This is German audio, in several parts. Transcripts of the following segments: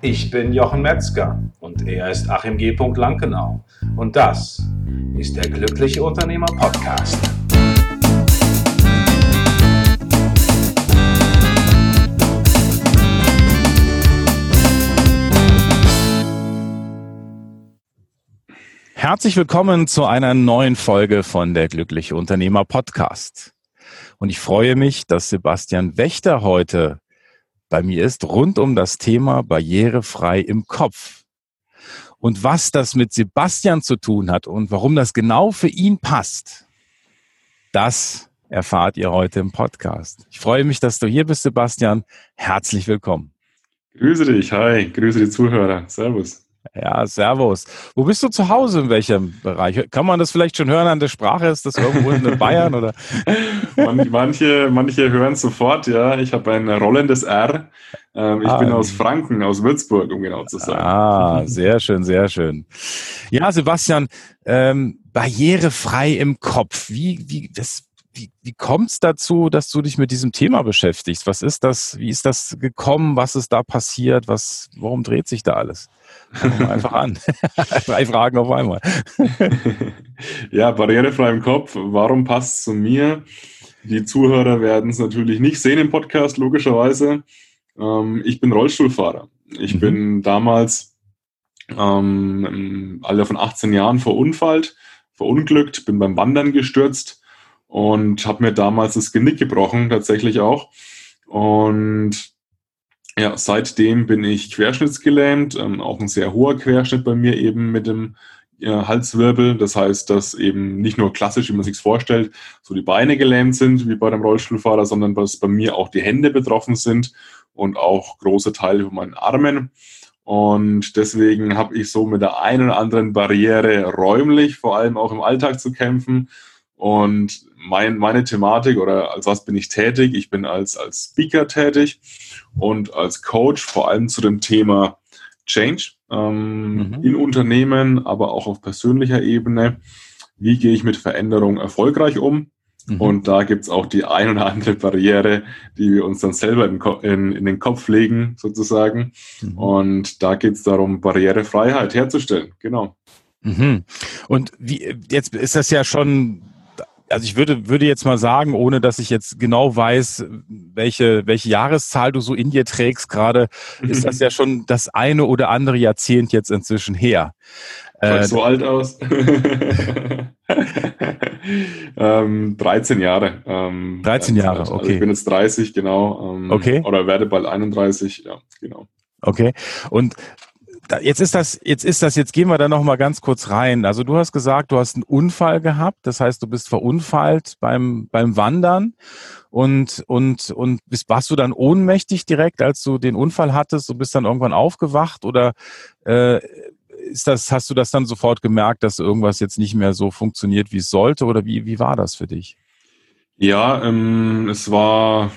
Ich bin Jochen Metzger und er ist Achim G. Lankenau. Und das ist der Glückliche Unternehmer Podcast. Herzlich willkommen zu einer neuen Folge von der Glückliche Unternehmer Podcast. Und ich freue mich, dass Sebastian Wächter heute bei mir ist, rund um das Thema barrierefrei im Kopf. Und was das mit Sebastian zu tun hat und warum das genau für ihn passt, das erfahrt ihr heute im Podcast. Ich freue mich, dass du hier bist, Sebastian. Herzlich willkommen. Grüße dich, hi, grüße die Zuhörer. Servus. Ja, Servus. Wo bist du zu Hause? In welchem Bereich? Kann man das vielleicht schon hören an der Sprache? Ist das irgendwo in Bayern oder? manche, manche hören sofort, ja. Ich habe ein rollendes R. Ähm, ich ah, bin aus Franken, aus Würzburg, um genau zu sein. Ah, sehr schön, sehr schön. Ja, Sebastian, ähm, barrierefrei im Kopf. Wie, wie, das, wie, wie kommt es dazu, dass du dich mit diesem Thema beschäftigst? Was ist das? Wie ist das gekommen? Was ist da passiert? Was, warum dreht sich da alles? Einfach an. Drei Fragen auf einmal. ja, barrierefrei im Kopf. Warum passt es zu mir? Die Zuhörer werden es natürlich nicht sehen im Podcast, logischerweise. Ähm, ich bin Rollstuhlfahrer. Ich mhm. bin damals ähm, im Alter von 18 Jahren verunfallt, verunglückt, bin beim Wandern gestürzt und habe mir damals das Genick gebrochen, tatsächlich auch. Und ja, seitdem bin ich querschnittsgelähmt, ähm, auch ein sehr hoher Querschnitt bei mir eben mit dem äh, Halswirbel. Das heißt, dass eben nicht nur klassisch, wie man sich vorstellt, so die Beine gelähmt sind wie bei dem Rollstuhlfahrer, sondern dass bei mir auch die Hände betroffen sind und auch große Teile von meinen Armen. Und deswegen habe ich so mit der einen oder anderen Barriere räumlich, vor allem auch im Alltag zu kämpfen. Und mein, meine Thematik oder als was bin ich tätig? Ich bin als, als Speaker tätig und als Coach vor allem zu dem Thema Change ähm, mhm. in Unternehmen, aber auch auf persönlicher Ebene. Wie gehe ich mit Veränderung erfolgreich um? Mhm. Und da gibt's auch die ein oder andere Barriere, die wir uns dann selber in, in, in den Kopf legen, sozusagen. Mhm. Und da geht's darum, Barrierefreiheit herzustellen. Genau. Mhm. Und wie, jetzt ist das ja schon also ich würde, würde jetzt mal sagen, ohne dass ich jetzt genau weiß, welche, welche Jahreszahl du so in dir trägst gerade, ist das ja schon das eine oder andere Jahrzehnt jetzt inzwischen her. Äh, so alt aus. ähm, 13 Jahre. Ähm, 13 Jahre, okay. Also ich bin jetzt 30, genau. Ähm, okay. Oder werde bald 31, ja, genau. Okay. Und jetzt ist das, jetzt ist das, jetzt gehen wir da noch mal ganz kurz rein. Also du hast gesagt, du hast einen Unfall gehabt, das heißt, du bist verunfallt beim beim Wandern und und und bist, warst du dann ohnmächtig direkt, als du den Unfall hattest? Du bist dann irgendwann aufgewacht oder äh, ist das, hast du das dann sofort gemerkt, dass irgendwas jetzt nicht mehr so funktioniert, wie es sollte oder wie wie war das für dich? Ja, ähm, es war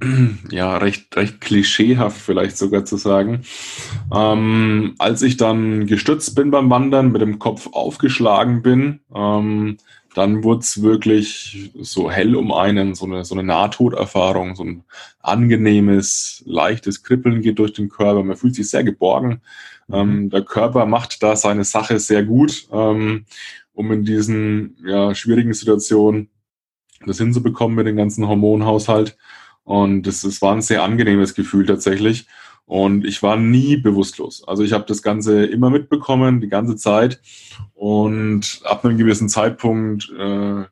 ja, recht, recht klischeehaft vielleicht sogar zu sagen. Ähm, als ich dann gestützt bin beim Wandern, mit dem Kopf aufgeschlagen bin, ähm, dann wurde es wirklich so hell um einen, so eine, so eine Nahtoderfahrung, so ein angenehmes, leichtes Kribbeln geht durch den Körper. Man fühlt sich sehr geborgen. Ähm, mhm. der Körper macht da seine Sache sehr gut, ähm, um in diesen ja, schwierigen Situationen das hinzubekommen mit dem ganzen Hormonhaushalt. Und es, es war ein sehr angenehmes Gefühl tatsächlich. Und ich war nie bewusstlos. Also ich habe das Ganze immer mitbekommen, die ganze Zeit. Und ab einem gewissen Zeitpunkt äh,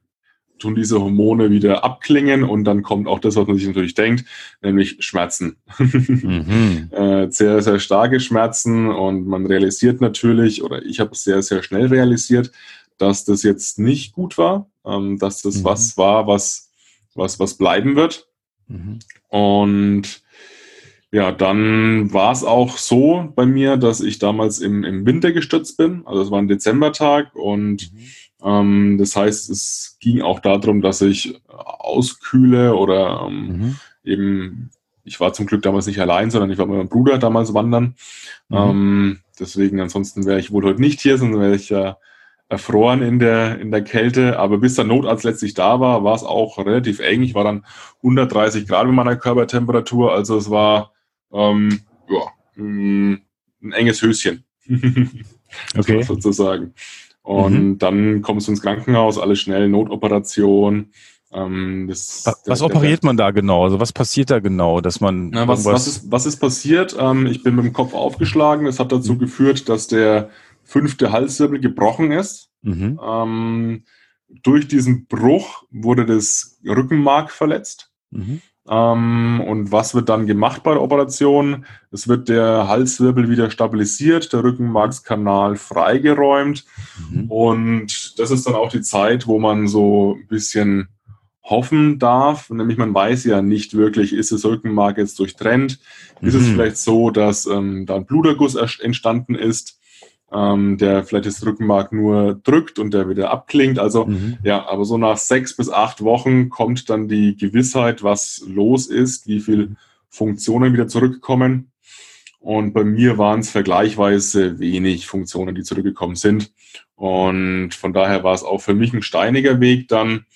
tun diese Hormone wieder abklingen und dann kommt auch das, was man sich natürlich denkt, nämlich Schmerzen. Mhm. äh, sehr, sehr starke Schmerzen und man realisiert natürlich, oder ich habe es sehr, sehr schnell realisiert, dass das jetzt nicht gut war, ähm, dass das mhm. was war, was, was, was bleiben wird. Mhm. Und ja, dann war es auch so bei mir, dass ich damals im, im Winter gestürzt bin. Also es war ein Dezembertag und mhm. ähm, das heißt, es ging auch darum, dass ich auskühle oder ähm, mhm. eben, ich war zum Glück damals nicht allein, sondern ich war mit meinem Bruder damals wandern. Mhm. Ähm, deswegen, ansonsten wäre ich wohl heute nicht hier, sondern wäre ich ja erfroren in der, in der Kälte. Aber bis der Notarzt letztlich da war, war es auch relativ eng. Ich war dann 130 Grad mit meiner Körpertemperatur. Also es war, ähm, ja, mm, ein enges Höschen. okay. sozusagen. Und mhm. dann kommst du ins Krankenhaus, alles schnell, Notoperation. Ähm, das, was, was der, operiert der, man da genau? Also was passiert da genau, dass man na, was, was, ist, was ist passiert? Ähm, ich bin mit dem Kopf aufgeschlagen. Das hat dazu mhm. geführt, dass der fünfte Halswirbel gebrochen ist. Mhm. Ähm, durch diesen Bruch wurde das Rückenmark verletzt. Mhm. Ähm, und was wird dann gemacht bei der Operation? Es wird der Halswirbel wieder stabilisiert, der Rückenmarkskanal freigeräumt. Mhm. Und das ist dann auch die Zeit, wo man so ein bisschen hoffen darf. Nämlich man weiß ja nicht wirklich, ist das Rückenmark jetzt durchtrennt? Mhm. Ist es mhm. vielleicht so, dass ähm, da ein Bluterguss entstanden ist? Ähm, der vielleicht das Rückenmark nur drückt und der wieder abklingt. Also mhm. ja, aber so nach sechs bis acht Wochen kommt dann die Gewissheit, was los ist, wie viele Funktionen wieder zurückkommen. Und bei mir waren es vergleichsweise wenig Funktionen, die zurückgekommen sind. Und von daher war es auch für mich ein steiniger Weg dann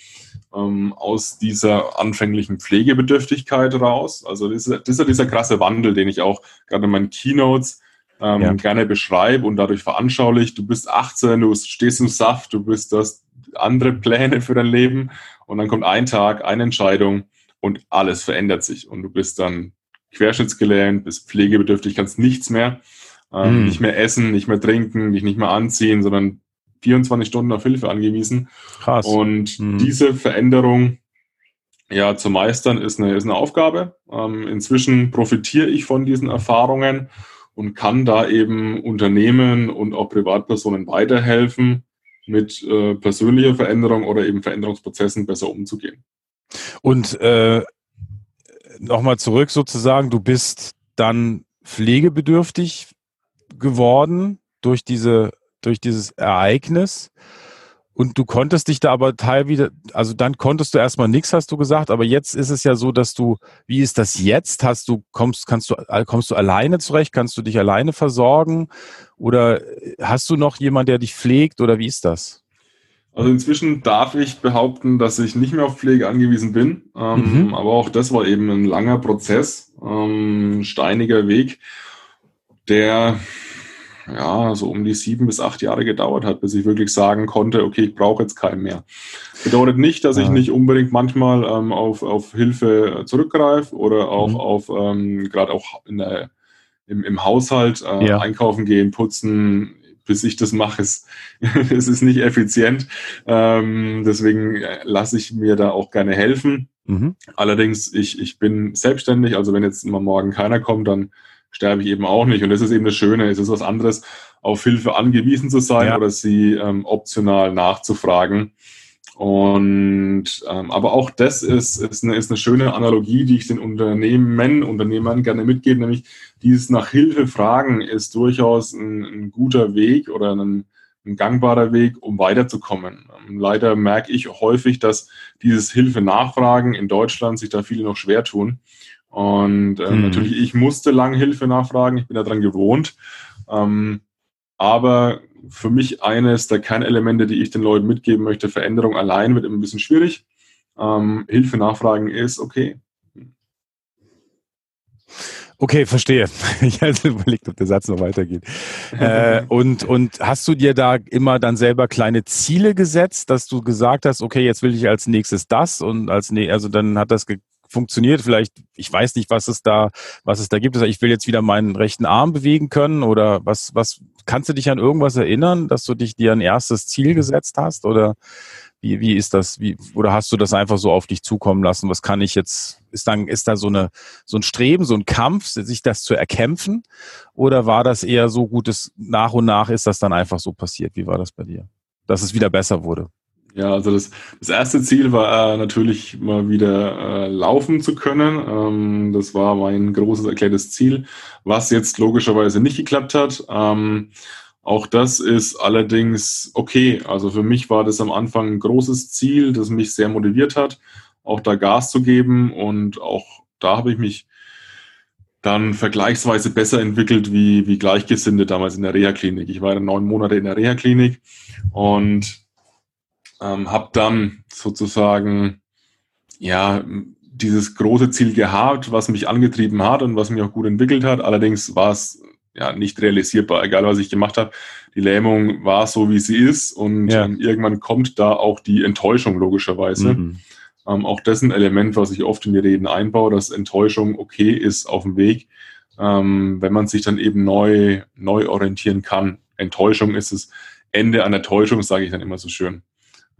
ähm, aus dieser anfänglichen Pflegebedürftigkeit raus. Also das ist, das ist ja dieser krasse Wandel, den ich auch gerade in meinen Keynotes ähm, ja. gerne beschreibe und dadurch veranschaulich. Du bist 18, du stehst im Saft, du bist das andere Pläne für dein Leben und dann kommt ein Tag, eine Entscheidung und alles verändert sich und du bist dann querschnittsgelähmt, bist pflegebedürftig, kannst nichts mehr, ähm, mm. nicht mehr essen, nicht mehr trinken, dich nicht mehr anziehen, sondern 24 Stunden auf Hilfe angewiesen. Krass. Und mm. diese Veränderung ja zu meistern ist eine, ist eine Aufgabe. Ähm, inzwischen profitiere ich von diesen Erfahrungen und kann da eben Unternehmen und auch Privatpersonen weiterhelfen, mit äh, persönlicher Veränderung oder eben Veränderungsprozessen besser umzugehen. Und äh, nochmal zurück sozusagen, du bist dann pflegebedürftig geworden durch diese durch dieses Ereignis und du konntest dich da aber teilweise, also dann konntest du erstmal nichts, hast du gesagt, aber jetzt ist es ja so, dass du, wie ist das jetzt? Hast du, kommst, kannst du, kommst du alleine zurecht? Kannst du dich alleine versorgen? Oder hast du noch jemand, der dich pflegt oder wie ist das? Also inzwischen darf ich behaupten, dass ich nicht mehr auf Pflege angewiesen bin. Ähm, mhm. Aber auch das war eben ein langer Prozess, ähm, steiniger Weg, der ja, so um die sieben bis acht Jahre gedauert hat, bis ich wirklich sagen konnte, okay, ich brauche jetzt keinen mehr. Bedeutet nicht, dass ich nicht unbedingt manchmal ähm, auf, auf Hilfe zurückgreife oder auch mhm. auf, ähm, gerade auch in der, im, im Haushalt äh, ja. einkaufen gehen, putzen, bis ich das mache, ist, es ist nicht effizient. Ähm, deswegen äh, lasse ich mir da auch gerne helfen. Mhm. Allerdings, ich, ich bin selbstständig, also wenn jetzt mal morgen keiner kommt, dann sterbe ich eben auch nicht. Und das ist eben das Schöne. Es ist was anderes, auf Hilfe angewiesen zu sein ja. oder sie ähm, optional nachzufragen. Und ähm, aber auch das ist, ist, eine, ist eine schöne Analogie, die ich den Unternehmen, Unternehmern gerne mitgebe, nämlich dieses nach Hilfe fragen ist durchaus ein, ein guter Weg oder ein, ein gangbarer Weg, um weiterzukommen. Ähm, leider merke ich häufig, dass dieses Hilfe nachfragen in Deutschland sich da viele noch schwer tun. Und äh, hm. natürlich, ich musste lange Hilfe nachfragen, ich bin daran gewohnt. Ähm, aber für mich eines der Kernelemente, die ich den Leuten mitgeben möchte, Veränderung allein wird immer ein bisschen schwierig. Ähm, Hilfe nachfragen ist okay. Okay, verstehe. Ich hatte überlegt, ob der Satz noch weitergeht. äh, und, und hast du dir da immer dann selber kleine Ziele gesetzt, dass du gesagt hast, okay, jetzt will ich als nächstes das und als ne also dann hat das funktioniert. Vielleicht, ich weiß nicht, was es da, was es da gibt. Ich will jetzt wieder meinen rechten Arm bewegen können oder was, was, kannst du dich an irgendwas erinnern, dass du dich dir ein erstes Ziel gesetzt hast oder wie, wie ist das? Wie, oder hast du das einfach so auf dich zukommen lassen? Was kann ich jetzt? Ist dann, ist da so eine, so ein Streben, so ein Kampf, sich das zu erkämpfen? Oder war das eher so gutes, nach und nach ist das dann einfach so passiert? Wie war das bei dir? Dass es wieder besser wurde? Ja, also das, das erste Ziel war äh, natürlich mal wieder äh, laufen zu können. Ähm, das war mein großes erklärtes Ziel, was jetzt logischerweise nicht geklappt hat. Ähm, auch das ist allerdings okay. Also für mich war das am Anfang ein großes Ziel, das mich sehr motiviert hat, auch da Gas zu geben. Und auch da habe ich mich dann vergleichsweise besser entwickelt wie, wie Gleichgesinnte damals in der Reha-Klinik. Ich war neun Monate in der Reha-Klinik und ähm, habe dann sozusagen ja dieses große Ziel gehabt, was mich angetrieben hat und was mich auch gut entwickelt hat. Allerdings war es ja, nicht realisierbar, egal was ich gemacht habe. Die Lähmung war so, wie sie ist und ja. irgendwann kommt da auch die Enttäuschung logischerweise. Mhm. Ähm, auch das ist ein Element, was ich oft in die Reden einbaue, dass Enttäuschung okay ist auf dem Weg, ähm, wenn man sich dann eben neu, neu orientieren kann. Enttäuschung ist das Ende einer Täuschung, sage ich dann immer so schön.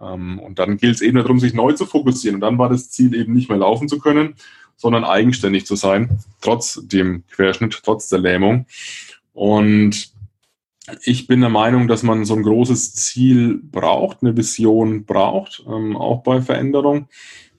Ähm, und dann gilt es eben darum, sich neu zu fokussieren. Und dann war das Ziel eben nicht mehr laufen zu können, sondern eigenständig zu sein, trotz dem Querschnitt, trotz der Lähmung. Und ich bin der Meinung, dass man so ein großes Ziel braucht, eine Vision braucht, ähm, auch bei Veränderung.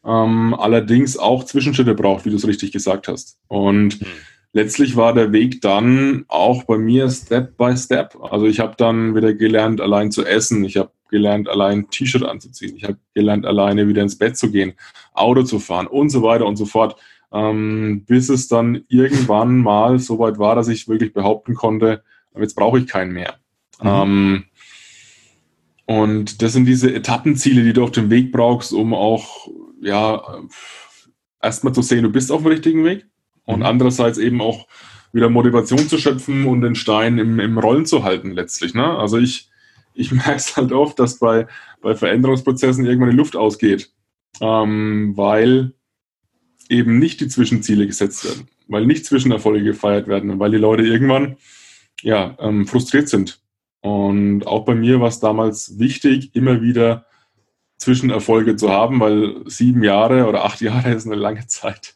Ähm, allerdings auch Zwischenschritte braucht, wie du es richtig gesagt hast. Und mhm. Letztlich war der Weg dann auch bei mir Step by Step. Also ich habe dann wieder gelernt, allein zu essen. Ich habe gelernt, allein T-Shirt anzuziehen. Ich habe gelernt, alleine wieder ins Bett zu gehen, Auto zu fahren und so weiter und so fort. Ähm, bis es dann irgendwann mal so weit war, dass ich wirklich behaupten konnte, jetzt brauche ich keinen mehr. Mhm. Ähm, und das sind diese Etappenziele, die du auf dem Weg brauchst, um auch, ja, erstmal zu sehen, du bist auf dem richtigen Weg und mhm. andererseits eben auch wieder Motivation zu schöpfen und den Stein im, im Rollen zu halten letztlich. Ne? Also ich, ich merke es halt oft, dass bei, bei Veränderungsprozessen irgendwann die Luft ausgeht, ähm, weil eben nicht die Zwischenziele gesetzt werden, weil nicht Zwischenerfolge gefeiert werden und weil die Leute irgendwann ja, ähm, frustriert sind. Und auch bei mir war es damals wichtig, immer wieder Zwischenerfolge zu haben, weil sieben Jahre oder acht Jahre ist eine lange Zeit.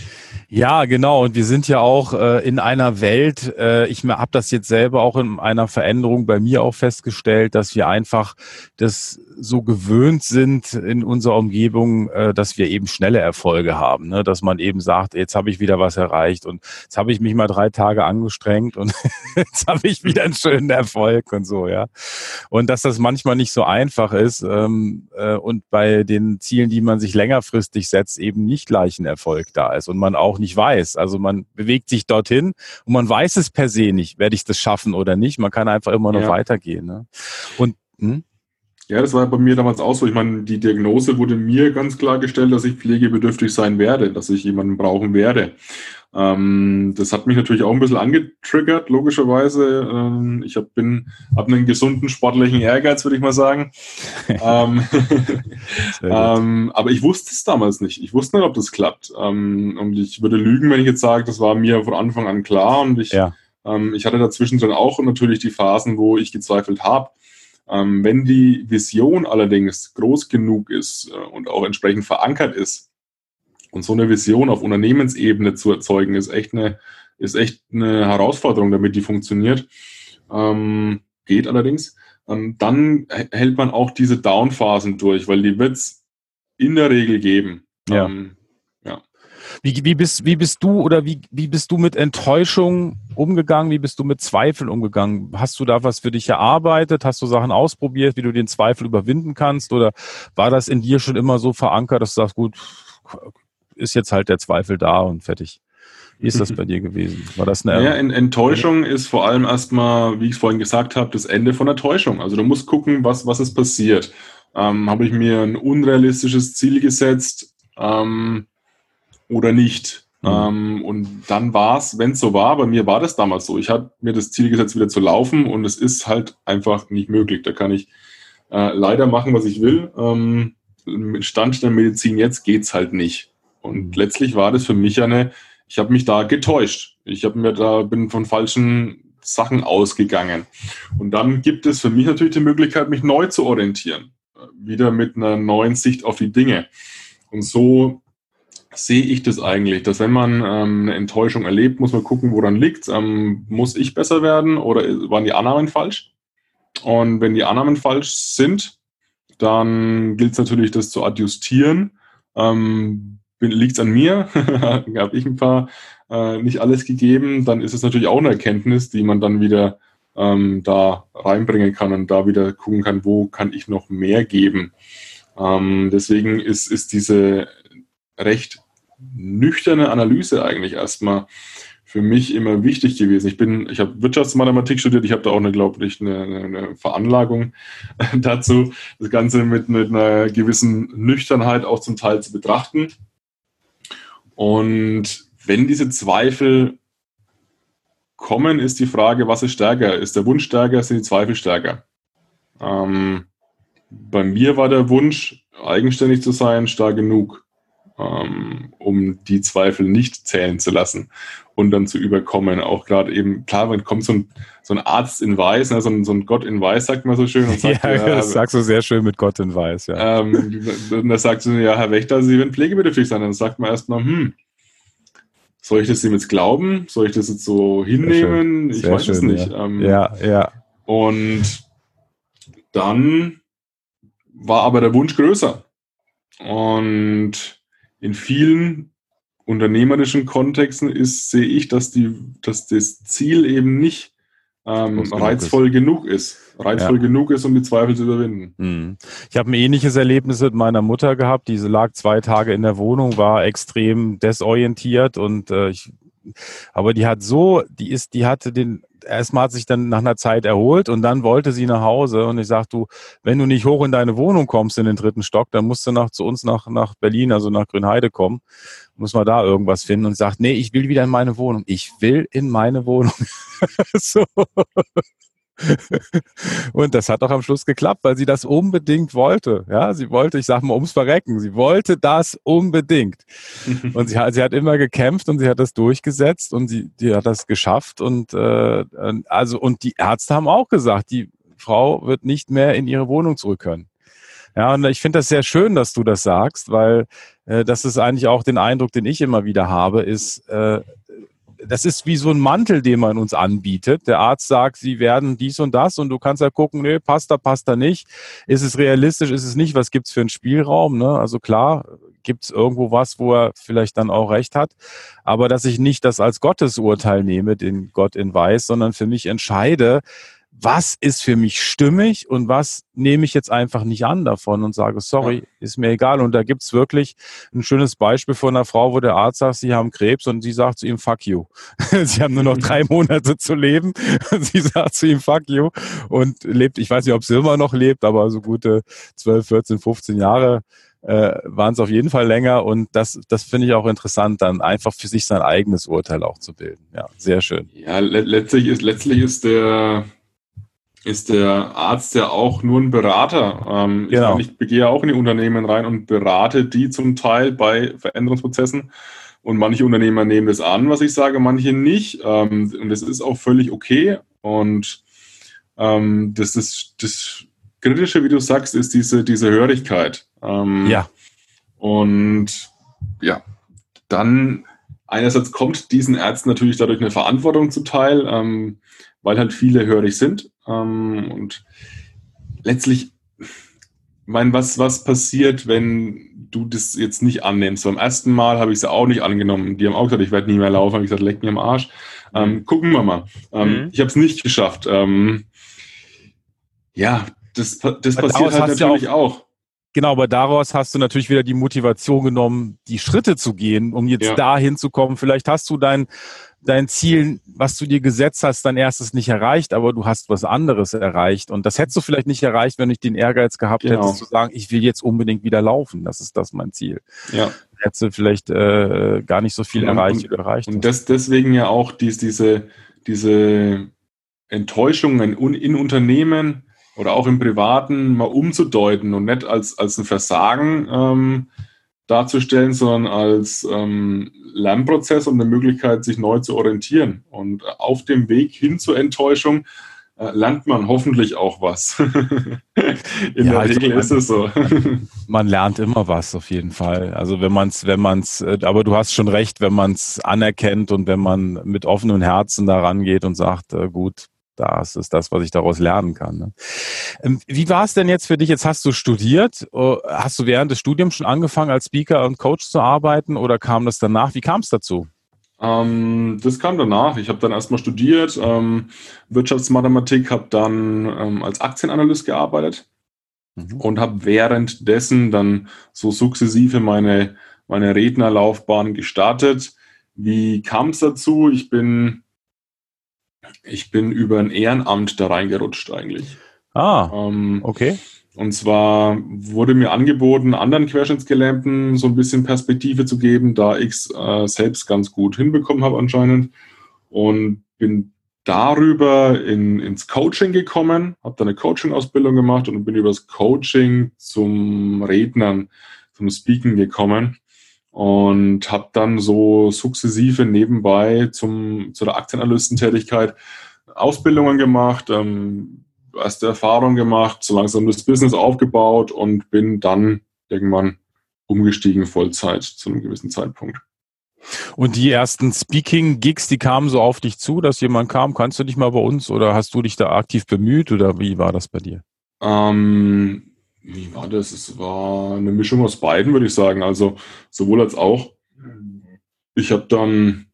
Ja, genau. Und wir sind ja auch äh, in einer Welt, äh, ich habe das jetzt selber auch in einer Veränderung bei mir auch festgestellt, dass wir einfach das so gewöhnt sind in unserer Umgebung, äh, dass wir eben schnelle Erfolge haben. Ne? Dass man eben sagt, jetzt habe ich wieder was erreicht und jetzt habe ich mich mal drei Tage angestrengt und jetzt habe ich wieder einen schönen Erfolg und so, ja. Und dass das manchmal nicht so einfach ist ähm, äh, und bei den Zielen, die man sich längerfristig setzt, eben nicht gleich ein Erfolg da ist und man auch nicht weiß. Also man bewegt sich dorthin und man weiß es per se nicht, werde ich das schaffen oder nicht. Man kann einfach immer noch ja. weitergehen. Ne? Und hm? Ja, das war bei mir damals auch so. Ich meine, die Diagnose wurde mir ganz klar gestellt, dass ich pflegebedürftig sein werde, dass ich jemanden brauchen werde. Ähm, das hat mich natürlich auch ein bisschen angetriggert, logischerweise. Ähm, ich hab, bin, habe einen gesunden sportlichen Ehrgeiz, würde ich mal sagen. ähm, ähm, aber ich wusste es damals nicht. Ich wusste nicht, ob das klappt. Ähm, und ich würde lügen, wenn ich jetzt sage, das war mir von Anfang an klar. Und ich, ja. Ähm, ich hatte dazwischen dann auch natürlich die Phasen, wo ich gezweifelt habe. Wenn die Vision allerdings groß genug ist äh, und auch entsprechend verankert ist, und so eine Vision auf Unternehmensebene zu erzeugen, ist echt eine, ist echt eine Herausforderung, damit die funktioniert. Ähm, geht allerdings. Ähm, dann hält man auch diese Downphasen durch, weil die wird es in der Regel geben. Ja. Ähm, ja. Wie, wie, bist, wie bist du oder wie, wie bist du mit Enttäuschung umgegangen? Wie bist du mit Zweifeln umgegangen? Hast du da was für dich erarbeitet? Hast du Sachen ausprobiert, wie du den Zweifel überwinden kannst? Oder war das in dir schon immer so verankert, dass du sagst, gut, ist jetzt halt der Zweifel da und fertig. Wie ist das bei dir gewesen? War das eine ja, Enttäuschung ist vor allem erstmal, wie ich es vorhin gesagt habe, das Ende von der Täuschung. Also du musst gucken, was, was ist passiert. Ähm, habe ich mir ein unrealistisches Ziel gesetzt ähm, oder nicht? Mhm. Ähm, und dann war es, wenn es so war, bei mir war das damals so. Ich habe mir das Ziel gesetzt, wieder zu laufen und es ist halt einfach nicht möglich. Da kann ich äh, leider machen, was ich will. Ähm, mit Stand der Medizin jetzt geht es halt nicht. Und letztlich war das für mich eine, ich habe mich da getäuscht. Ich habe mir da bin von falschen Sachen ausgegangen. Und dann gibt es für mich natürlich die Möglichkeit, mich neu zu orientieren. Wieder mit einer neuen Sicht auf die Dinge. Und so sehe ich das eigentlich, dass wenn man ähm, eine Enttäuschung erlebt, muss man gucken, woran liegt ähm, Muss ich besser werden oder waren die Annahmen falsch? Und wenn die Annahmen falsch sind, dann gilt es natürlich, das zu adjustieren. Ähm, liegt es an mir, habe ich ein paar äh, nicht alles gegeben, dann ist es natürlich auch eine Erkenntnis, die man dann wieder ähm, da reinbringen kann und da wieder gucken kann, wo kann ich noch mehr geben. Ähm, deswegen ist, ist diese recht nüchterne Analyse eigentlich erstmal für mich immer wichtig gewesen. Ich bin, ich habe Wirtschaftsmathematik studiert, ich habe da auch eine, glaube ich, eine, eine, Veranlagung dazu, das Ganze mit, mit einer gewissen Nüchternheit auch zum Teil zu betrachten. Und wenn diese Zweifel kommen, ist die Frage, was ist stärker? Ist der Wunsch stärker, sind die Zweifel stärker? Ähm, bei mir war der Wunsch, eigenständig zu sein, stark genug, um die Zweifel nicht zählen zu lassen und dann zu überkommen. Auch gerade eben, klar, wenn kommt so ein, so ein Arzt in Weiß, ne, so, ein, so ein Gott in Weiß, sagt man so schön. Und sagt, ja, das sagst du sehr schön mit Gott in Weiß, ja. Ähm, und da sagt sie, ja, Herr Wächter, Sie werden pflegebedürftig sein. Dann sagt man erstmal, hm, soll ich das ihm jetzt glauben? Soll ich das jetzt so hinnehmen? Ich weiß schön, es nicht. Ja. Ähm, ja, ja. Und dann war aber der Wunsch größer. Und in vielen unternehmerischen Kontexten ist, sehe ich, dass, die, dass das Ziel eben nicht ähm, reizvoll genug ist. Reizvoll ja. genug ist, um die Zweifel zu überwinden. Hm. Ich habe ein ähnliches Erlebnis mit meiner Mutter gehabt. Diese lag zwei Tage in der Wohnung, war extrem desorientiert und äh, ich aber die hat so, die ist, die hatte den erstmal hat sich dann nach einer Zeit erholt und dann wollte sie nach Hause und ich sag du, wenn du nicht hoch in deine Wohnung kommst in den dritten Stock, dann musst du nach zu uns nach nach Berlin, also nach Grünheide kommen, muss man da irgendwas finden und sagt, nee, ich will wieder in meine Wohnung. Ich will in meine Wohnung. so. Und das hat auch am Schluss geklappt, weil sie das unbedingt wollte. Ja, sie wollte, ich sag mal, ums Verrecken. Sie wollte das unbedingt. Und sie hat, sie hat immer gekämpft und sie hat das durchgesetzt und sie, die hat das geschafft. Und äh, also und die Ärzte haben auch gesagt, die Frau wird nicht mehr in ihre Wohnung zurück können. Ja, und ich finde das sehr schön, dass du das sagst, weil äh, das ist eigentlich auch den Eindruck, den ich immer wieder habe, ist, äh, das ist wie so ein Mantel, den man uns anbietet. Der Arzt sagt, sie werden dies und das und du kannst ja gucken, nee, passt da, passt da nicht. Ist es realistisch, ist es nicht? Was gibt's für einen Spielraum? Ne? Also klar, gibt's irgendwo was, wo er vielleicht dann auch recht hat. Aber dass ich nicht das als Gottesurteil nehme, den Gott in weiß, sondern für mich entscheide, was ist für mich stimmig und was nehme ich jetzt einfach nicht an davon und sage, sorry, ja. ist mir egal. Und da gibt's wirklich ein schönes Beispiel von einer Frau, wo der Arzt sagt, sie haben Krebs und sie sagt zu ihm, fuck you. sie haben nur noch drei Monate zu leben. sie sagt zu ihm, fuck you und lebt, ich weiß nicht, ob sie immer noch lebt, aber so gute 12, 14, 15 Jahre äh, waren es auf jeden Fall länger und das, das finde ich auch interessant, dann einfach für sich sein eigenes Urteil auch zu bilden. Ja, sehr schön. Ja, le letztlich ist, letztlich ist der, ist der Arzt ja auch nur ein Berater. Ähm, genau. ich, ich gehe auch in die Unternehmen rein und berate die zum Teil bei Veränderungsprozessen. Und manche Unternehmer nehmen das an, was ich sage, manche nicht. Ähm, und das ist auch völlig okay. Und ähm, das, ist, das Kritische, wie du sagst, ist diese, diese Hörigkeit. Ähm, ja. Und ja, dann einerseits kommt diesen Ärzten natürlich dadurch eine Verantwortung zuteil. Weil halt viele hörig sind. Ähm, und letztlich, mein, was, was passiert, wenn du das jetzt nicht annimmst? Beim ersten Mal habe ich es auch nicht angenommen. Die haben auch gesagt, ich werde nie mehr laufen. Habe ich gesagt, leck mir am Arsch. Ähm, mhm. gucken wir mal. Ähm, mhm. Ich habe es nicht geschafft. Ähm, ja, das, das passiert halt natürlich auch, auch. Genau, aber daraus hast du natürlich wieder die Motivation genommen, die Schritte zu gehen, um jetzt ja. dahin zu kommen. Vielleicht hast du dein, dein Ziel, was du dir gesetzt hast, dein erstes nicht erreicht, aber du hast was anderes erreicht. Und das hättest du vielleicht nicht erreicht, wenn du nicht den Ehrgeiz gehabt genau. hättest, zu sagen, ich will jetzt unbedingt wieder laufen. Das ist das mein Ziel. Ja. Hättest du vielleicht äh, gar nicht so viel und, erreicht, wie du erreicht Und das, deswegen ja auch dies, diese, diese Enttäuschungen in, in Unternehmen oder auch im Privaten mal umzudeuten und nicht als, als ein Versagen ähm, darzustellen, sondern als ähm, Lernprozess und eine Möglichkeit, sich neu zu orientieren. Und auf dem Weg hin zur Enttäuschung äh, lernt man hoffentlich auch was. In ja, der Regel man, ist es so. Man, lernt immer was auf jeden Fall. Also wenn man es, wenn man es, äh, aber du hast schon recht, wenn man es anerkennt und wenn man mit offenem Herzen daran geht und sagt, äh, gut, das ist das, was ich daraus lernen kann. Ne? Ähm, wie war es denn jetzt für dich? Jetzt hast du studiert. Oh, hast du während des Studiums schon angefangen, als Speaker und Coach zu arbeiten oder kam das danach? Wie kam es dazu? Ähm, das kam danach. Ich habe dann erstmal studiert, ähm, Wirtschaftsmathematik, habe dann ähm, als Aktienanalyst gearbeitet mhm. und habe währenddessen dann so sukzessive meine, meine Rednerlaufbahn gestartet. Wie kam es dazu? Ich bin ich bin über ein Ehrenamt da reingerutscht eigentlich. Ah, ähm, okay. Und zwar wurde mir angeboten, anderen Querschnittsgelähmten so ein bisschen Perspektive zu geben, da ich es äh, selbst ganz gut hinbekommen habe anscheinend. Und bin darüber in, ins Coaching gekommen, habe dann eine Coaching-Ausbildung gemacht und bin über das Coaching zum Rednern, zum Speaking gekommen und habe dann so sukzessive nebenbei zum, zu der Aktienanalystentätigkeit Ausbildungen gemacht, ähm, erste Erfahrungen gemacht, so langsam das Business aufgebaut und bin dann irgendwann umgestiegen Vollzeit zu einem gewissen Zeitpunkt. Und die ersten Speaking-Gigs, die kamen so auf dich zu, dass jemand kam, kannst du dich mal bei uns oder hast du dich da aktiv bemüht oder wie war das bei dir? Ähm, wie war das? Es war eine Mischung aus beiden, würde ich sagen. Also sowohl als auch. Ich habe dann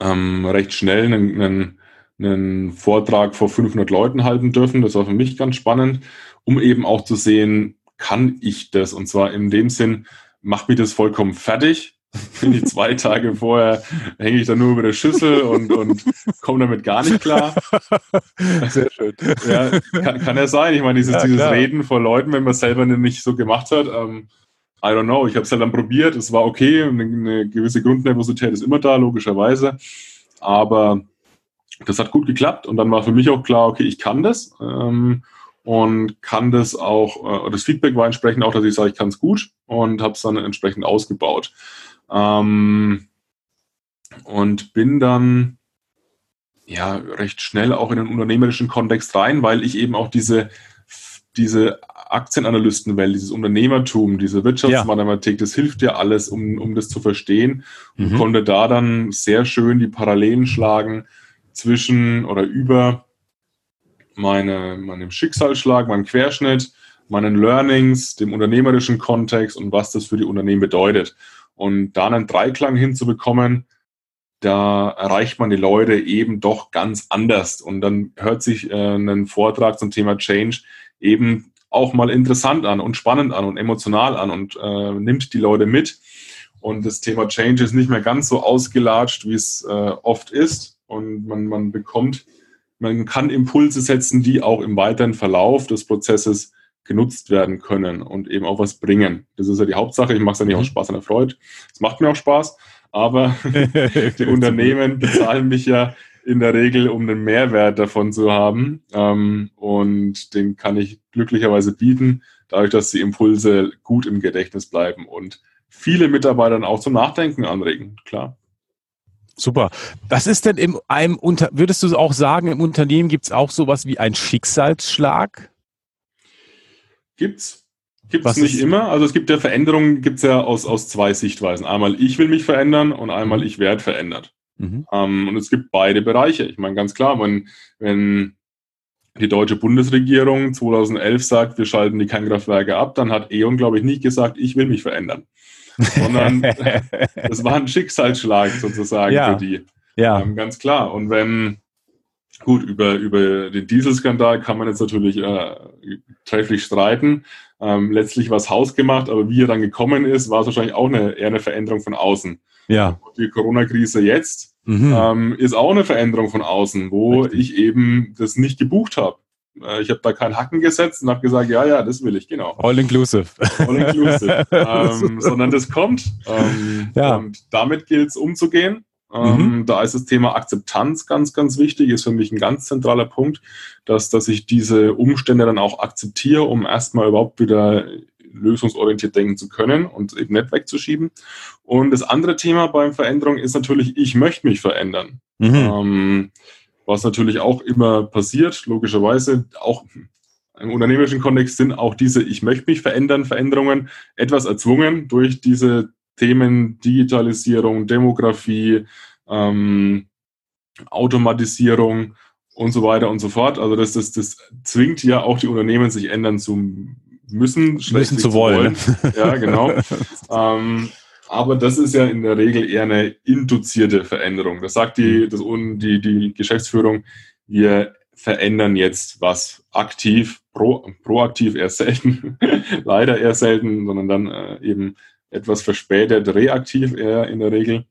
ähm, recht schnell einen, einen, einen Vortrag vor 500 Leuten halten dürfen. Das war für mich ganz spannend, um eben auch zu sehen, kann ich das? Und zwar in dem Sinn, macht mich das vollkommen fertig bin ich zwei Tage vorher, hänge ich dann nur über der Schüssel und, und komme damit gar nicht klar. Sehr schön. Ja, kann, kann ja sein. Ich meine, dieses, ja, dieses Reden vor Leuten, wenn man es selber nicht so gemacht hat, ähm, I don't know. Ich habe es halt dann probiert, es war okay. Eine, eine gewisse Grundnervosität ist immer da, logischerweise. Aber das hat gut geklappt und dann war für mich auch klar, okay, ich kann das. Ähm, und kann das auch, äh, das Feedback war entsprechend auch, dass ich sage, ich kann es gut und habe es dann entsprechend ausgebaut. Ähm, und bin dann ja recht schnell auch in den unternehmerischen Kontext rein, weil ich eben auch diese, diese Aktienanalystenwelt, dieses Unternehmertum, diese Wirtschaftsmathematik, ja. das hilft ja alles, um, um das zu verstehen. Und mhm. konnte da dann sehr schön die Parallelen schlagen zwischen oder über meine, meinem Schicksalsschlag, meinem Querschnitt, meinen Learnings, dem unternehmerischen Kontext und was das für die Unternehmen bedeutet. Und da einen Dreiklang hinzubekommen, da erreicht man die Leute eben doch ganz anders. Und dann hört sich äh, ein Vortrag zum Thema Change eben auch mal interessant an und spannend an und emotional an und äh, nimmt die Leute mit. Und das Thema Change ist nicht mehr ganz so ausgelatscht, wie es äh, oft ist. Und man, man bekommt, man kann Impulse setzen, die auch im weiteren Verlauf des Prozesses genutzt werden können und eben auch was bringen. Das ist ja die Hauptsache. Ich mache es ja nicht mhm. aus Spaß an der Freude. Es macht mir auch Spaß, aber die Unternehmen bezahlen mich ja in der Regel, um einen Mehrwert davon zu haben. Ähm, und den kann ich glücklicherweise bieten, dadurch, dass die Impulse gut im Gedächtnis bleiben und viele Mitarbeiter auch zum Nachdenken anregen. Klar. Super. Was ist denn in einem Unter, würdest du auch sagen, im Unternehmen gibt es auch sowas wie einen Schicksalsschlag? Gibt's. Gibt es nicht immer. Also es gibt ja Veränderungen, gibt es ja aus, aus zwei Sichtweisen. Einmal ich will mich verändern und einmal ich werde verändert. Mhm. Ähm, und es gibt beide Bereiche. Ich meine ganz klar, wenn, wenn die deutsche Bundesregierung 2011 sagt, wir schalten die Kernkraftwerke ab, dann hat E.ON, glaube ich, nicht gesagt, ich will mich verändern. Sondern das war ein Schicksalsschlag sozusagen ja. für die. Ja. Ähm, ganz klar. Und wenn, Gut, über, über den Dieselskandal kann man jetzt natürlich äh, trefflich streiten. Ähm, letztlich war es hausgemacht, aber wie er dann gekommen ist, war es wahrscheinlich auch eine, eher eine Veränderung von außen. Ja. Die Corona-Krise jetzt mhm. ähm, ist auch eine Veränderung von außen, wo Richtig. ich eben das nicht gebucht habe. Äh, ich habe da keinen Hacken gesetzt und habe gesagt, ja, ja, das will ich, genau. All inclusive. All inclusive. ähm, sondern das kommt. Ähm, ja. Und damit gilt es umzugehen. Ähm, mhm. Da ist das Thema Akzeptanz ganz, ganz wichtig, ist für mich ein ganz zentraler Punkt, dass, dass ich diese Umstände dann auch akzeptiere, um erstmal überhaupt wieder lösungsorientiert denken zu können und eben nicht wegzuschieben. Und das andere Thema beim Veränderung ist natürlich, ich möchte mich verändern. Mhm. Ähm, was natürlich auch immer passiert, logischerweise auch im unternehmerischen Kontext sind auch diese Ich möchte mich verändern Veränderungen etwas erzwungen durch diese Themen Digitalisierung, Demografie, ähm, Automatisierung und so weiter und so fort. Also das, das, das zwingt ja auch die Unternehmen, sich ändern zu müssen, müssen zu wollen. wollen. Ja, genau. ähm, aber das ist ja in der Regel eher eine induzierte Veränderung. Das sagt die, mhm. das, die, die Geschäftsführung, wir verändern jetzt was aktiv, pro, proaktiv eher selten, leider eher selten, sondern dann äh, eben etwas verspätet, reaktiv eher in der Regel.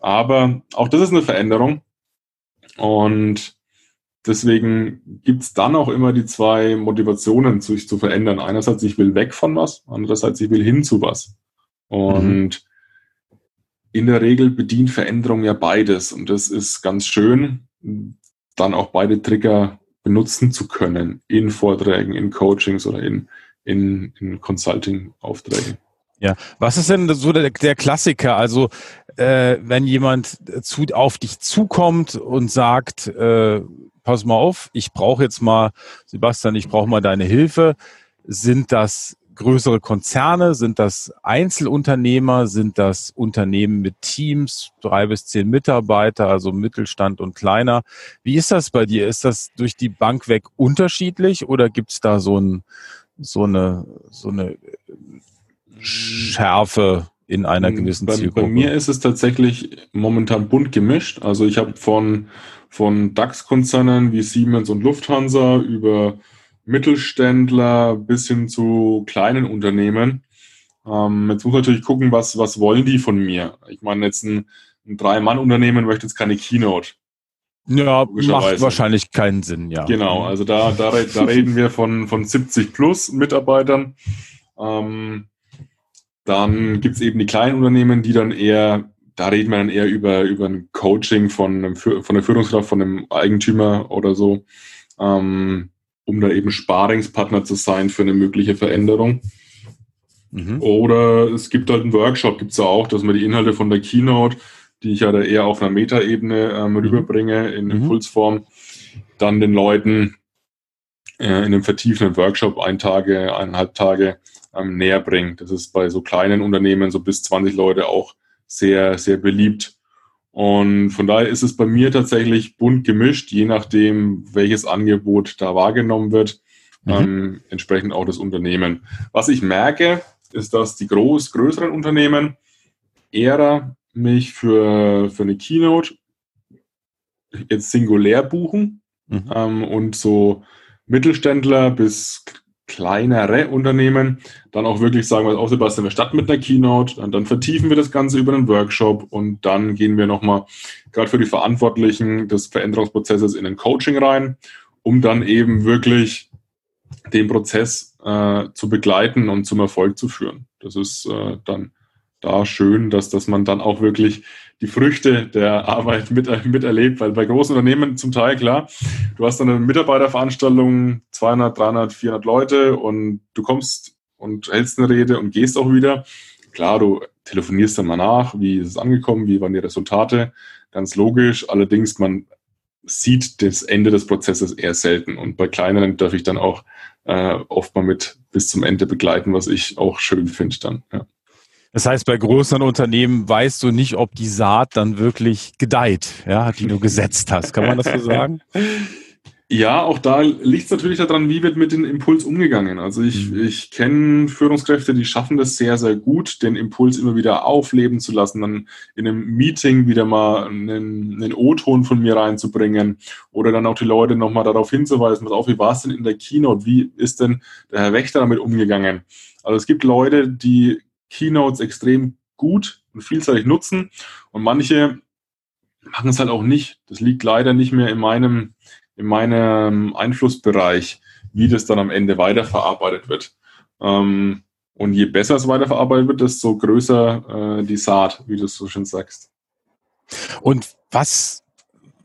Aber auch das ist eine Veränderung. Und deswegen gibt es dann auch immer die zwei Motivationen, sich zu verändern. Einerseits, ich will weg von was, andererseits, ich will hin zu was. Und mhm. in der Regel bedient Veränderung ja beides. Und das ist ganz schön. dann auch beide Trigger benutzen zu können in Vorträgen, in Coachings oder in, in, in Consulting-Aufträgen. Ja, was ist denn so der, der Klassiker? Also äh, wenn jemand zu, auf dich zukommt und sagt, äh, pass mal auf, ich brauche jetzt mal, Sebastian, ich brauche mal deine Hilfe, sind das größere Konzerne? Sind das Einzelunternehmer? Sind das Unternehmen mit Teams, drei bis zehn Mitarbeiter, also Mittelstand und kleiner? Wie ist das bei dir? Ist das durch die Bank weg unterschiedlich oder gibt es da so, ein, so, eine, so eine Schärfe in einer hm, gewissen bei, Zielgruppe? Bei mir ist es tatsächlich momentan bunt gemischt. Also ich habe von, von DAX-Konzernen wie Siemens und Lufthansa über Mittelständler bis hin zu kleinen Unternehmen. Ähm, jetzt muss man natürlich gucken, was, was wollen die von mir? Ich meine, jetzt ein, ein Drei-Mann-Unternehmen möchte jetzt keine Keynote. Ja, macht wahrscheinlich keinen Sinn, ja. Genau, also da, da, da reden wir von, von 70 plus Mitarbeitern. Ähm, dann gibt's eben die kleinen Unternehmen, die dann eher, da reden wir dann eher über, über ein Coaching von, einem, von der Führungskraft, von einem Eigentümer oder so. Ähm, um da eben Sparingspartner zu sein für eine mögliche Veränderung. Mhm. Oder es gibt halt einen Workshop, gibt es ja auch, dass man die Inhalte von der Keynote, die ich ja da eher auf einer Metaebene ähm, mhm. rüberbringe in mhm. Impulsform, dann den Leuten äh, in einem vertiefenden Workshop ein Tage, eineinhalb Tage ähm, näher bringt. Das ist bei so kleinen Unternehmen, so bis 20 Leute auch sehr, sehr beliebt. Und von daher ist es bei mir tatsächlich bunt gemischt, je nachdem, welches Angebot da wahrgenommen wird, mhm. ähm, entsprechend auch das Unternehmen. Was ich merke, ist, dass die groß, größeren Unternehmen eher mich für, für eine Keynote jetzt singulär buchen mhm. ähm, und so Mittelständler bis kleinere Unternehmen dann auch wirklich sagen, was auch Sebastian, wir starten mit einer Keynote, dann, dann vertiefen wir das Ganze über einen Workshop und dann gehen wir nochmal gerade für die Verantwortlichen des Veränderungsprozesses in ein Coaching rein, um dann eben wirklich den Prozess äh, zu begleiten und zum Erfolg zu führen. Das ist äh, dann da schön, dass, dass man dann auch wirklich die Früchte der Arbeit mit, miterlebt, weil bei großen Unternehmen zum Teil klar, du hast eine Mitarbeiterveranstaltung, 200, 300, 400 Leute und du kommst und hältst eine Rede und gehst auch wieder. Klar, du telefonierst dann mal nach, wie ist es angekommen, wie waren die Resultate, ganz logisch. Allerdings, man sieht das Ende des Prozesses eher selten und bei kleineren darf ich dann auch äh, oft mal mit bis zum Ende begleiten, was ich auch schön finde dann. Ja. Das heißt, bei größeren Unternehmen weißt du nicht, ob die Saat dann wirklich gedeiht, ja, die du gesetzt hast. Kann man das so sagen? Ja, auch da liegt es natürlich daran, wie wird mit dem Impuls umgegangen. Also ich, mhm. ich kenne Führungskräfte, die schaffen das sehr, sehr gut, den Impuls immer wieder aufleben zu lassen, dann in einem Meeting wieder mal einen, einen O-Ton von mir reinzubringen oder dann auch die Leute nochmal darauf hinzuweisen, was auf, wie war es denn in der Keynote, wie ist denn der Herr Wächter damit umgegangen? Also es gibt Leute, die Keynotes extrem gut und vielseitig nutzen und manche machen es halt auch nicht. Das liegt leider nicht mehr in meinem, in meinem Einflussbereich, wie das dann am Ende weiterverarbeitet wird. Ähm, und je besser es weiterverarbeitet wird, desto größer äh, die Saat, wie du es so schön sagst. Und was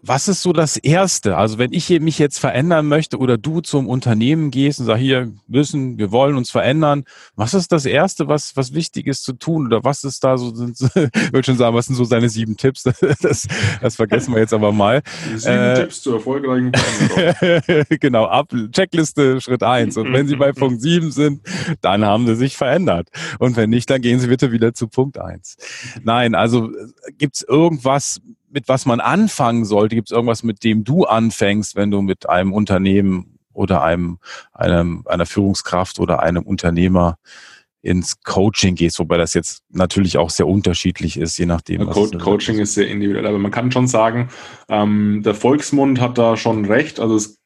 was ist so das Erste? Also wenn ich mich jetzt verändern möchte oder du zum Unternehmen gehst und sagst, hier wissen, wir wollen uns verändern, was ist das Erste, was, was wichtig ist zu tun? Oder was ist da so, sind, ich würde schon sagen, was sind so seine sieben Tipps? Das, das vergessen wir jetzt aber mal. Sieben äh, Tipps zur erfolgreichen Veränderung. genau, ab Checkliste Schritt eins. Und wenn Sie bei Punkt sieben sind, dann haben Sie sich verändert. Und wenn nicht, dann gehen Sie bitte wieder zu Punkt eins. Nein, also gibt es irgendwas, mit was man anfangen sollte? Gibt es irgendwas, mit dem du anfängst, wenn du mit einem Unternehmen oder einem, einem, einer Führungskraft oder einem Unternehmer ins Coaching gehst, wobei das jetzt natürlich auch sehr unterschiedlich ist, je nachdem. Ja, Co Coaching ist sehr individuell, aber man kann schon sagen, ähm, der Volksmund hat da schon recht. Also es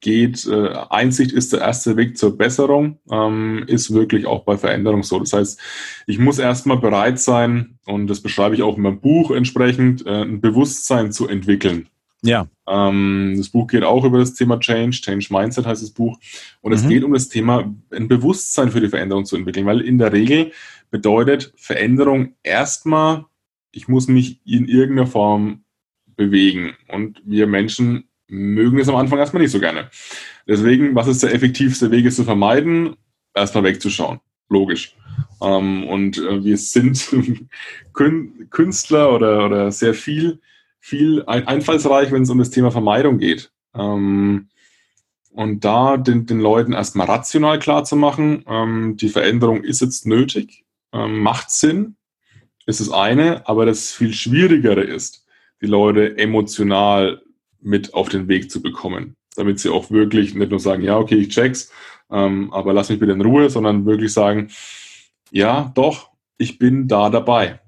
geht, äh, Einsicht ist der erste Weg zur Besserung, ähm, ist wirklich auch bei Veränderung so. Das heißt, ich muss erstmal bereit sein, und das beschreibe ich auch in meinem Buch entsprechend, äh, ein Bewusstsein zu entwickeln. Ja. Ähm, das Buch geht auch über das Thema Change, Change Mindset heißt das Buch. Und es mhm. geht um das Thema, ein Bewusstsein für die Veränderung zu entwickeln, weil in der Regel bedeutet Veränderung erstmal, ich muss mich in irgendeiner Form bewegen. Und wir Menschen mögen es am Anfang erstmal nicht so gerne. Deswegen, was ist der effektivste Weg, es zu vermeiden? Erstmal wegzuschauen. Logisch. Ähm, und äh, wir sind Künstler oder, oder sehr viel, viel einfallsreich, wenn es um das Thema Vermeidung geht. Ähm, und da den, den Leuten erstmal rational klar zu machen, ähm, die Veränderung ist jetzt nötig, ähm, macht Sinn, ist das eine, aber das viel Schwierigere ist, die Leute emotional mit auf den Weg zu bekommen, damit sie auch wirklich nicht nur sagen, ja, okay, ich check's, ähm, aber lass mich bitte in Ruhe, sondern wirklich sagen, ja, doch, ich bin da dabei.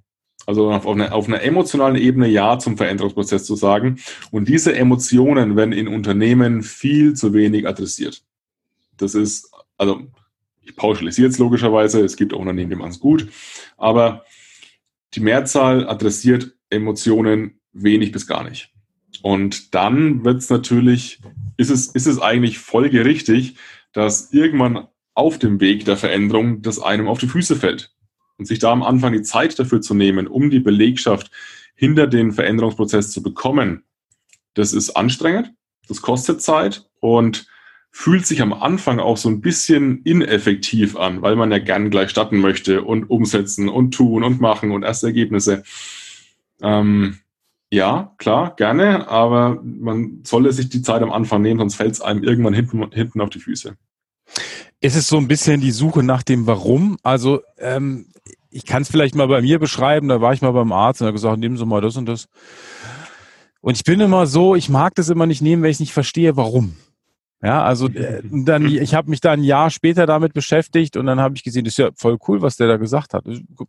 Also auf einer, auf einer emotionalen Ebene Ja zum Veränderungsprozess zu sagen. Und diese Emotionen werden in Unternehmen viel zu wenig adressiert. Das ist, also ich pauschalisiere jetzt logischerweise, es gibt auch Unternehmen, die machen es gut, aber die Mehrzahl adressiert Emotionen wenig bis gar nicht. Und dann wird es natürlich, ist es, ist es eigentlich folgerichtig, dass irgendwann auf dem Weg der Veränderung das einem auf die Füße fällt. Und sich da am Anfang die Zeit dafür zu nehmen, um die Belegschaft hinter den Veränderungsprozess zu bekommen, das ist anstrengend, das kostet Zeit und fühlt sich am Anfang auch so ein bisschen ineffektiv an, weil man ja gern gleich starten möchte und umsetzen und tun und machen und erste Ergebnisse. Ähm, ja, klar, gerne, aber man solle sich die Zeit am Anfang nehmen, sonst fällt es einem irgendwann hinten, hinten auf die Füße. Ist es so ein bisschen die Suche nach dem Warum? Also ähm, ich kann es vielleicht mal bei mir beschreiben, da war ich mal beim Arzt und er gesagt, nehmen Sie mal das und das. Und ich bin immer so, ich mag das immer nicht nehmen, wenn ich nicht verstehe, warum. Ja, also äh, dann, ich habe mich da ein Jahr später damit beschäftigt und dann habe ich gesehen, das ist ja voll cool, was der da gesagt hat.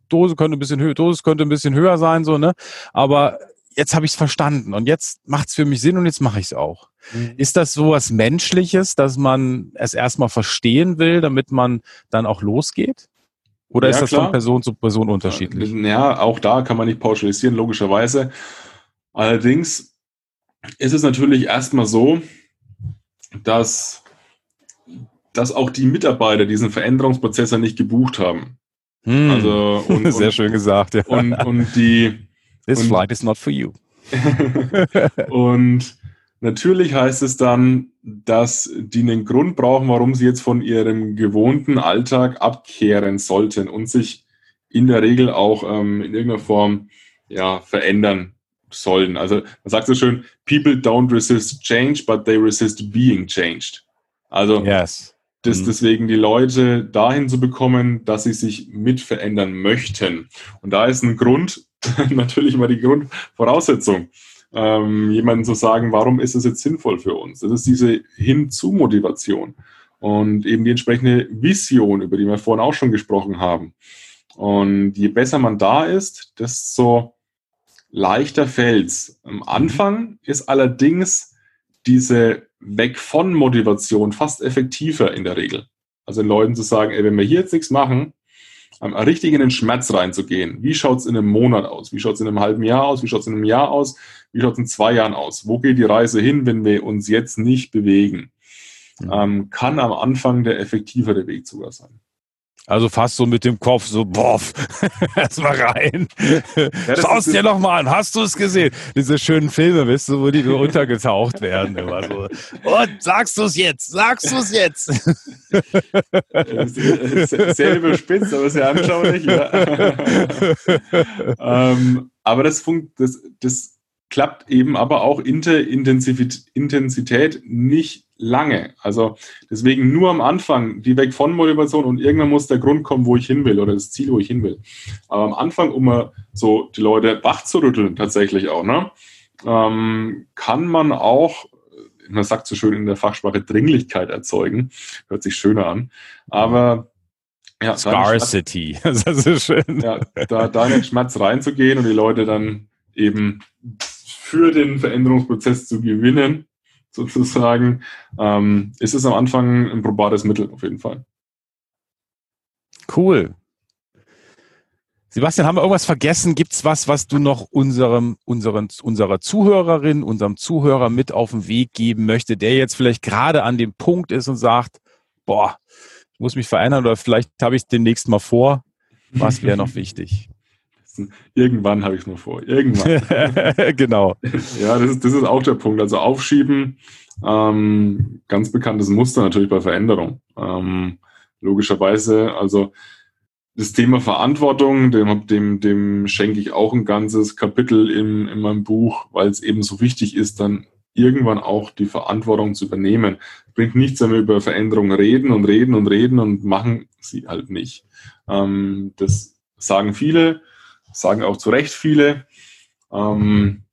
Dose könnte ein bisschen höher, Dose könnte ein bisschen höher sein, so, ne? Aber jetzt habe ich es verstanden und jetzt macht es für mich Sinn und jetzt mache ich es auch. Mhm. Ist das so was Menschliches, dass man es erstmal verstehen will, damit man dann auch losgeht? Oder ja, ist das klar. von Person zu Person unterschiedlich? Ja, auch da kann man nicht pauschalisieren, logischerweise. Allerdings ist es natürlich erstmal so, dass, dass auch die Mitarbeiter diesen Veränderungsprozess ja nicht gebucht haben. Hm. Also, und, Sehr und, schön gesagt, ja. Und, und die. This und, flight is not for you. und natürlich heißt es dann, dass die einen Grund brauchen, warum sie jetzt von ihrem gewohnten Alltag abkehren sollten und sich in der Regel auch ähm, in irgendeiner Form ja, verändern sollen. Also man sagt so schön, people don't resist change, but they resist being changed. Also yes. das, mhm. deswegen die Leute dahin zu bekommen, dass sie sich mit verändern möchten. Und da ist ein Grund, natürlich immer die Grundvoraussetzung, ähm, jemanden zu sagen, warum ist es jetzt sinnvoll für uns? Das ist diese Hinzu-Motivation und eben die entsprechende Vision, über die wir vorhin auch schon gesprochen haben. Und je besser man da ist, desto leichter fällt's. Am Anfang ist allerdings diese Weg von Motivation fast effektiver in der Regel. Also den Leuten zu sagen, ey, wenn wir hier jetzt nichts machen, richtig in den Schmerz reinzugehen. Wie schaut's in einem Monat aus? Wie schaut's in einem halben Jahr aus? Wie schaut's in einem Jahr aus? Wie schaut's in zwei Jahren aus? Wo geht die Reise hin, wenn wir uns jetzt nicht bewegen? Mhm. Ähm, kann am Anfang der effektivere Weg sogar sein. Also fast so mit dem Kopf, so boff, erstmal rein. Ja, Schau es dir noch mal an, hast du es gesehen? Diese schönen Filme, weißt du, wo die nur untergetaucht werden. Immer so. Und sagst du es jetzt? Sagst du es jetzt? Sehr überspitzt, aber sehr anschaulich. Ja. ähm, aber das, funkt, das, das klappt eben aber auch Intensität nicht lange. Also deswegen nur am Anfang die weg von Motivation und irgendwann muss der Grund kommen, wo ich hin will oder das Ziel, wo ich hin will. Aber am Anfang, um mal so die Leute wach zu rütteln, tatsächlich auch, ne, ähm, kann man auch, man sagt so schön in der Fachsprache, Dringlichkeit erzeugen. Hört sich schöner an. Aber ja, Scarcity. Das ist schön. Ja, da, da in den Schmerz reinzugehen und die Leute dann eben für den Veränderungsprozess zu gewinnen sozusagen, ähm, ist es am Anfang ein probates Mittel auf jeden Fall. Cool. Sebastian, haben wir irgendwas vergessen? Gibt es was, was du noch unserem, unseren, unserer Zuhörerin, unserem Zuhörer mit auf den Weg geben möchte, der jetzt vielleicht gerade an dem Punkt ist und sagt, boah, ich muss mich verändern oder vielleicht habe ich es demnächst mal vor. Was wäre noch wichtig? Irgendwann habe ich es nur vor. Irgendwann. genau. Ja, das ist, das ist auch der Punkt. Also aufschieben, ähm, ganz bekanntes Muster natürlich bei Veränderung. Ähm, logischerweise, also das Thema Verantwortung, dem, dem, dem schenke ich auch ein ganzes Kapitel in, in meinem Buch, weil es eben so wichtig ist, dann irgendwann auch die Verantwortung zu übernehmen. Es bringt nichts, wenn wir über Veränderungen reden und reden und reden und machen sie halt nicht. Ähm, das sagen viele, sagen auch zu Recht viele. Ähm,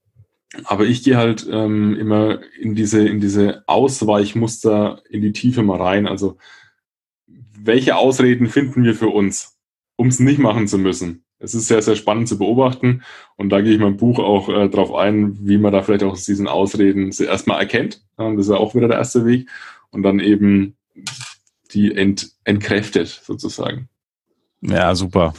aber ich gehe halt ähm, immer in diese, in diese Ausweichmuster in die Tiefe mal rein. Also welche Ausreden finden wir für uns, um es nicht machen zu müssen? Es ist sehr, sehr spannend zu beobachten und da gehe ich mein Buch auch äh, darauf ein, wie man da vielleicht auch diesen Ausreden erstmal erkennt. Ähm, das ist ja auch wieder der erste Weg und dann eben die ent, entkräftet sozusagen. Ja, super.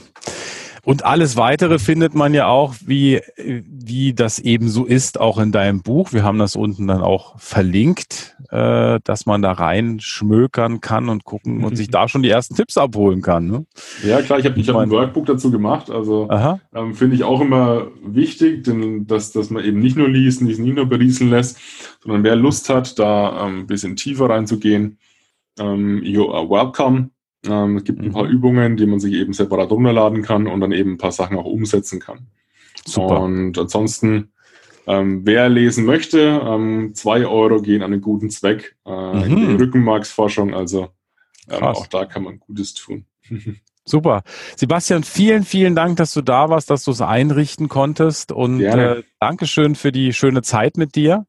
Und alles weitere findet man ja auch, wie, wie das eben so ist, auch in deinem Buch. Wir haben das unten dann auch verlinkt, äh, dass man da rein schmökern kann und gucken und sich da schon die ersten Tipps abholen kann. Ne? Ja, klar, ich habe ich hab ein Workbook dazu gemacht. Also ähm, finde ich auch immer wichtig, denn, dass, dass man eben nicht nur liest, nicht, nicht nur berieseln lässt, sondern wer Lust hat, da ähm, ein bisschen tiefer reinzugehen, ähm, you are welcome. Ähm, es gibt ein paar mhm. Übungen, die man sich eben separat runterladen kann und dann eben ein paar Sachen auch umsetzen kann. Super. Und ansonsten, ähm, wer lesen möchte, ähm, zwei Euro gehen an einen guten Zweck äh, mhm. Rückenmarksforschung. Also ähm, auch da kann man Gutes tun. Super. Sebastian, vielen, vielen Dank, dass du da warst, dass du es einrichten konntest. Und äh, Dankeschön für die schöne Zeit mit dir.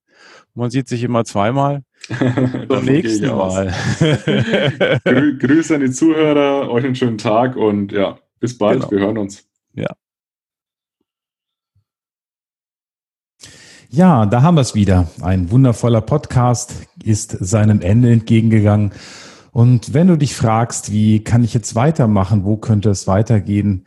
Man sieht sich immer zweimal. Zum nächsten Mal. Grü Grüße an die Zuhörer, euch einen schönen Tag und ja, bis bald. Genau. Wir hören uns. Ja. Ja, da haben wir es wieder. Ein wundervoller Podcast ist seinem Ende entgegengegangen. Und wenn du dich fragst, wie kann ich jetzt weitermachen, wo könnte es weitergehen,